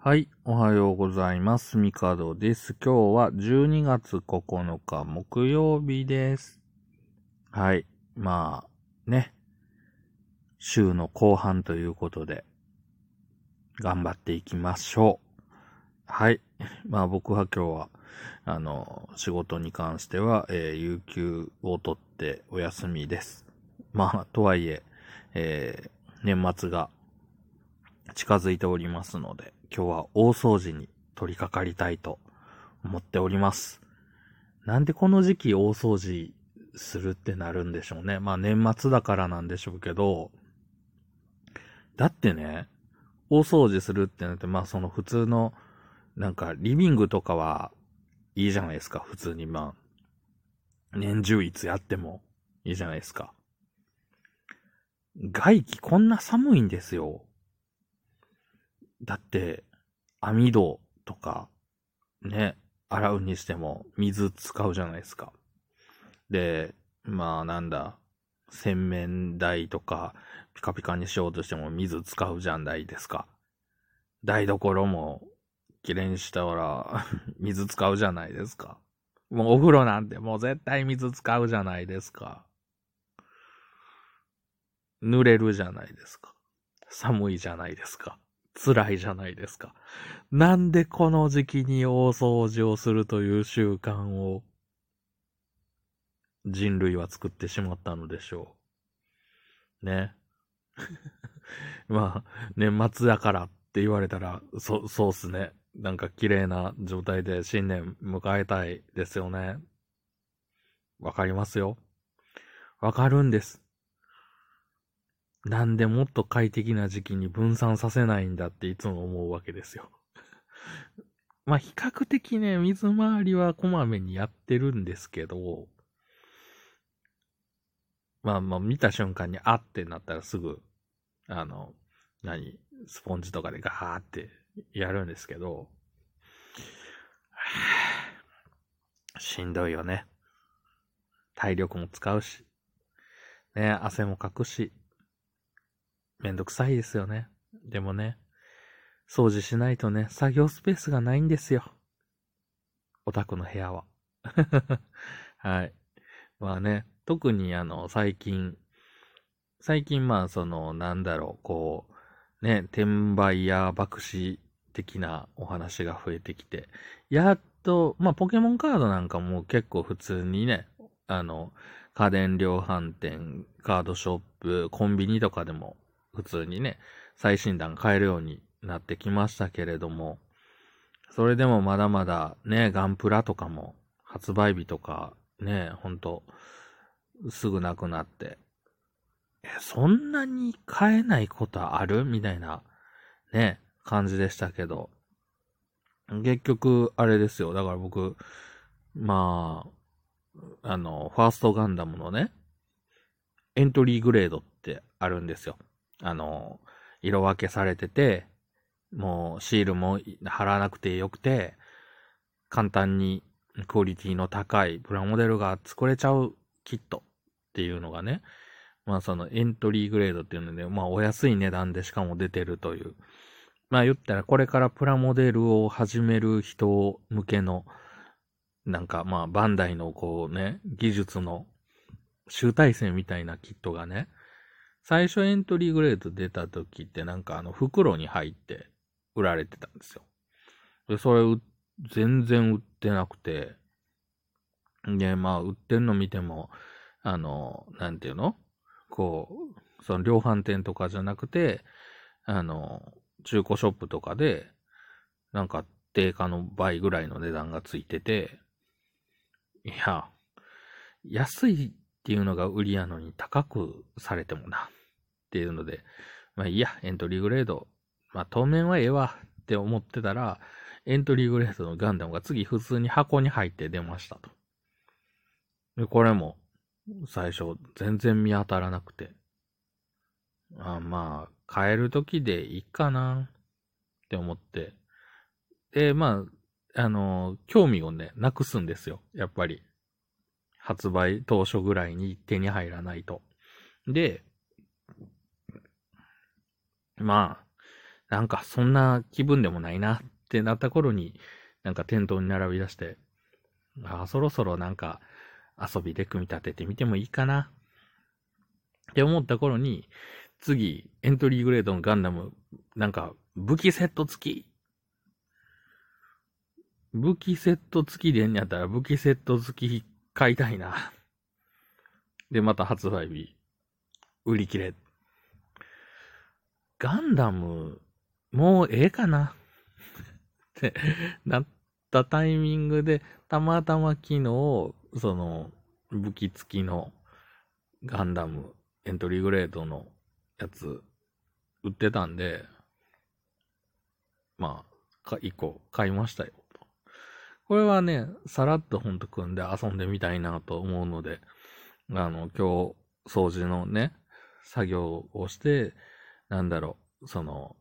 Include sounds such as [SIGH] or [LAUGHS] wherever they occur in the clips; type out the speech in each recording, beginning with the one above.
はい、おはようございます。ミカドです。今日は12月9日木曜日です。はい、まあ、ね。週の後半ということで、頑張っていきましょう。はい。まあ僕は今日は、あの、仕事に関しては、えー有給を取ってお休みです。まあ、とはいえ、えー年末が近づいておりますので、今日は大掃除に取り掛かりたいと思っております。なんでこの時期大掃除するってなるんでしょうね。まあ年末だからなんでしょうけど、だってね、大掃除するってなって、まあその普通の、なんかリビングとかはいいじゃないですか、普通にまあ、年中いつやってもいいじゃないですか。外気こんな寒いんですよ。だって、網戸とか、ね、洗うにしても水使うじゃないですか。で、まあなんだ、洗面台とかピカピカにしようとしても水使うじゃないですか。台所もきれいにしたら [LAUGHS] 水使うじゃないですか。もうお風呂なんてもう絶対水使うじゃないですか。濡れるじゃないですか。寒いじゃないですか。辛いじゃないですか。なんでこの時期に大掃除をするという習慣を人類は作ってしまったのでしょう。ね。[LAUGHS] まあ、年末だからって言われたら、そ、そうっすね。なんか綺麗な状態で新年迎えたいですよね。わかりますよ。わかるんです。なんでもっと快適な時期に分散させないんだっていつも思うわけですよ。[LAUGHS] まあ比較的ね、水回りはこまめにやってるんですけど、まあまあ見た瞬間にあってなったらすぐ、あの、何、スポンジとかでガーってやるんですけど、[SIGHS] しんどいよね。体力も使うし、ね、汗もかくし、めんどくさいですよね。でもね、掃除しないとね、作業スペースがないんですよ。オタクの部屋は。[LAUGHS] はい。まあね、特にあの、最近、最近まあその、なんだろう、こう、ね、転売や爆死的なお話が増えてきて、やっと、まあポケモンカードなんかも結構普通にね、あの、家電量販店、カードショップ、コンビニとかでも普通にね、最新弾買えるようになってきましたけれども、それでもまだまだね、ガンプラとかも発売日とかね、ほんと、すぐなくなって、え、そんなに買えないことあるみたいな、ね、感じでしたけど、結局、あれですよ。だから僕、まあ、あの、ファーストガンダムのね、エントリーグレードってあるんですよ。あの、色分けされてて、もうシールも貼らなくてよくて、簡単にクオリティの高いプラモデルが作れちゃうキットっていうのがね、まあそのエントリーグレードっていうので、まあお安い値段でしかも出てるという。まあ言ったらこれからプラモデルを始める人向けの、なんかまあバンダイのこうね、技術の集大成みたいなキットがね、最初エントリーグレード出た時ってなんかあの袋に入って売られてたんですよ。で、それ全然売ってなくて、で、まあ売ってんの見ても、あの、なんていうの？こう、その量販店とかじゃなくて、あの、中古ショップとかで、なんか定価の倍ぐらいの値段がついてて、いや、安いっていうのが売りやのに高くされてもな、っていうので、まあいいや、エントリーグレード、まあ当面はええわって思ってたら、エントリーグレードのガンダムが次普通に箱に入って出ましたと。で、これも、最初全然見当たらなくて、あまあ、買える時でいいかなって思って、で、まあ、あの、興味をね、なくすんですよ。やっぱり。発売当初ぐらいに手に入らないと。で、まあ、なんかそんな気分でもないなってなった頃に、なんか店頭に並び出して、ああ、そろそろなんか遊びで組み立ててみてもいいかなって思った頃に、次、エントリーグレードのガンダム、なんか武器セット付き？武器セット付きでんやったら武器セット付き買いたいな。で、また発売日、売り切れ。ガンダム、もうええかなってなったタイミングで、たまたま昨日、その、武器付きのガンダム、エントリーグレードのやつ、売ってたんで、まあ、か、一個買いましたよ。これはね、さらっとほんと組んで遊んでみたいなと思うので、あの、今日、掃除のね、作業をして、なんだろう、その、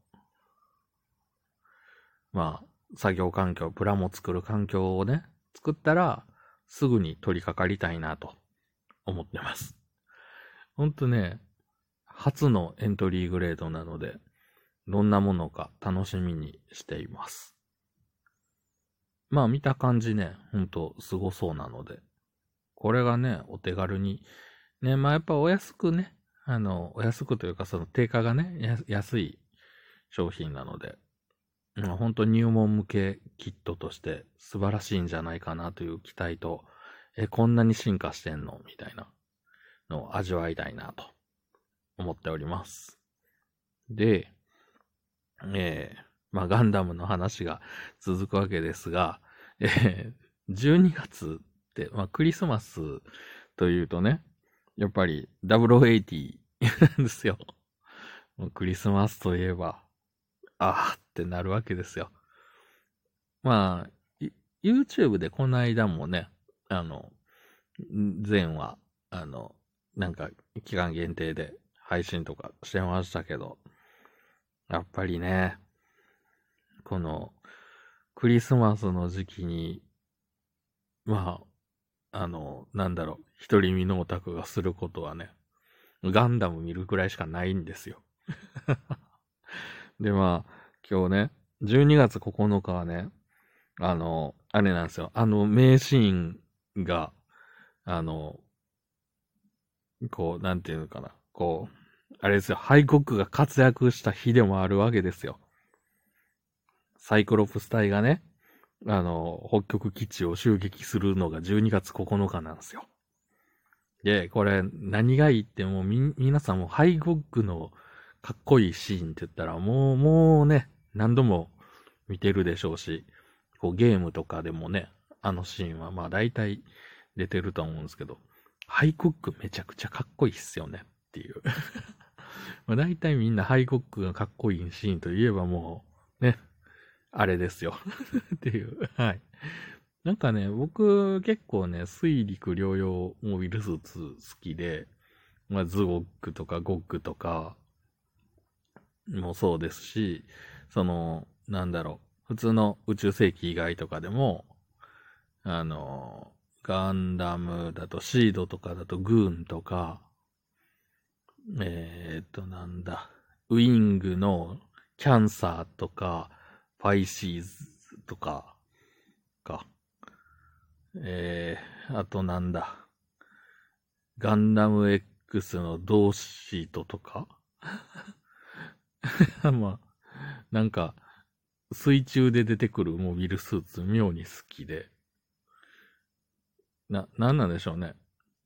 まあ、作業環境、プラモ作る環境をね、作ったら、すぐに取り掛かりたいなと思ってます。ほんとね、初のエントリーグレードなので、どんなものか楽しみにしています。まあ見た感じね、ほんとすごそうなので、これがね、お手軽に、ね、まあやっぱお安くね、あの、お安くというかその定価がね、安い商品なので、まあ、本当入門向けキットとして素晴らしいんじゃないかなという期待と、え、こんなに進化してんのみたいなのを味わいたいなと思っております。で、えー、まあ、ガンダムの話が続くわけですが、えー、12月って、まあ、クリスマスというとね、やっぱり0080なんですよ。クリスマスといえば、ああってなるわけですよ。まあ、YouTube でこの間もね、あの、前は、あの、なんか期間限定で配信とかしてましたけど、やっぱりね、この、クリスマスの時期に、まあ、あの、なんだろう、一人身のオタクがすることはね、ガンダム見るくらいしかないんですよ。[LAUGHS] で、まあ、今日ね、12月9日はね、あの、あれなんですよ。あの名シーンが、あの、こう、なんていうのかな。こう、あれですよ。ハイコックが活躍した日でもあるわけですよ。サイクロプス隊がね、あの、北極基地を襲撃するのが12月9日なんですよ。で、これ、何がいいってもうみ、皆さんもハイゴッグのかっこいいシーンって言ったら、もう、もうね、何度も見てるでしょうし、こうゲームとかでもね、あのシーンはまあ大体出てると思うんですけど、ハイコックめちゃくちゃかっこいいっすよねっていう [LAUGHS] まあ大体みんなハイコックがかっこいいシーンといえばもう、ね、あれですよ [LAUGHS] っていう。はい。なんかね、僕結構ね、水陸両用モビルスーツ好きで、まあ、ズゴックとかゴックとかもそうですし、その、なんだろう、普通の宇宙世紀以外とかでも、あの、ガンダムだとシードとかだとグーンとか、えー、っと、なんだ、ウィングのキャンサーとか、パイシーズとか、か。えー、あとなんだ。ガンダム X のドーシートとか [LAUGHS] まあ、なんか、水中で出てくるモビルスーツ妙に好きで。な、なんなんでしょうね。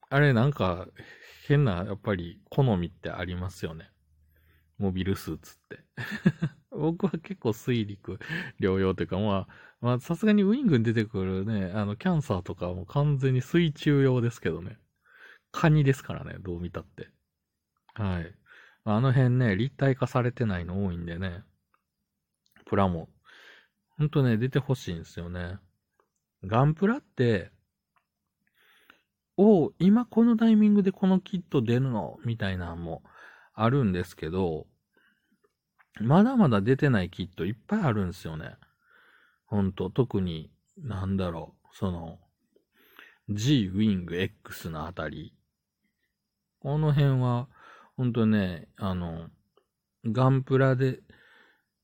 あれなんか、変な、やっぱり好みってありますよね。モビルスーツって [LAUGHS] 僕は結構水陸両用というか、まあ、まあ、さすがにウィングに出てくるね、あの、キャンサーとかも完全に水中用ですけどね。カニですからね、どう見たって。はい。あの辺ね、立体化されてないの多いんでね。プラモ。ほんとね、出てほしいんですよね。ガンプラって、お今このタイミングでこのキット出るの？みたいなのもあるんですけど、まだまだ出てないキットいっぱいあるんですよね。ほんと、特に、なんだろう、その、G ウィング X のあたり。この辺は、ほんとね、あの、ガンプラで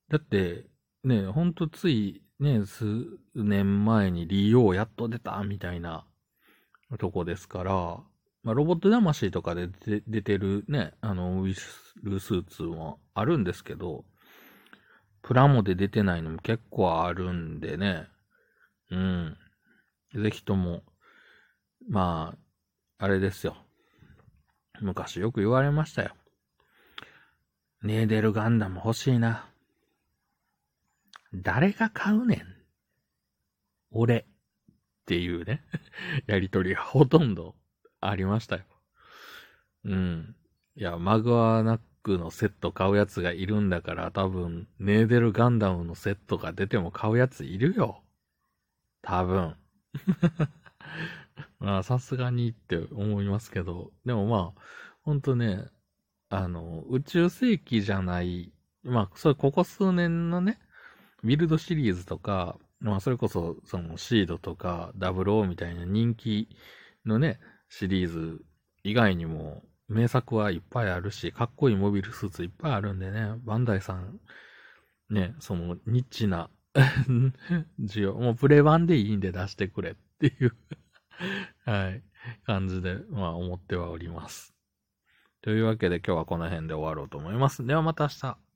だって、ね、ほんとつい、ね、数年前に利用やっと出た、みたいなとこですから、まあ、ロボット魂とかで出てるね、あの、ウィルスーツもあるんですけど、プラモで出てないのも結構あるんでね、うん。ぜひとも、まあ、あれですよ。昔よく言われましたよ。ネーデルガンダム欲しいな。誰が買うねん。俺。っていうね、[LAUGHS] やりとりがほとんどありましたよ。うん。いや、マグワナックのセット買うやつがいるんだから多分、ネーデルガンダムのセットが出ても買うやついるよ。多分。[LAUGHS] まあ、さすがにって思いますけど、でもまあ、ほんとね、あの、宇宙世紀じゃない、まあ、それここ数年のね、ビルドシリーズとか、まあ、それこそ、その、シードとか、ダブルオーみたいな人気のね、シリーズ以外にも、名作はいっぱいあるし、かっこいいモビルスーツいっぱいあるんでね、バンダイさん、ね、その、ニッチな [LAUGHS] 需要、もうプレ版でいいんで出してくれっていう [LAUGHS] はい、感じで、まあ思ってはおります。というわけで今日はこの辺で終わろうと思います。ではまた明日。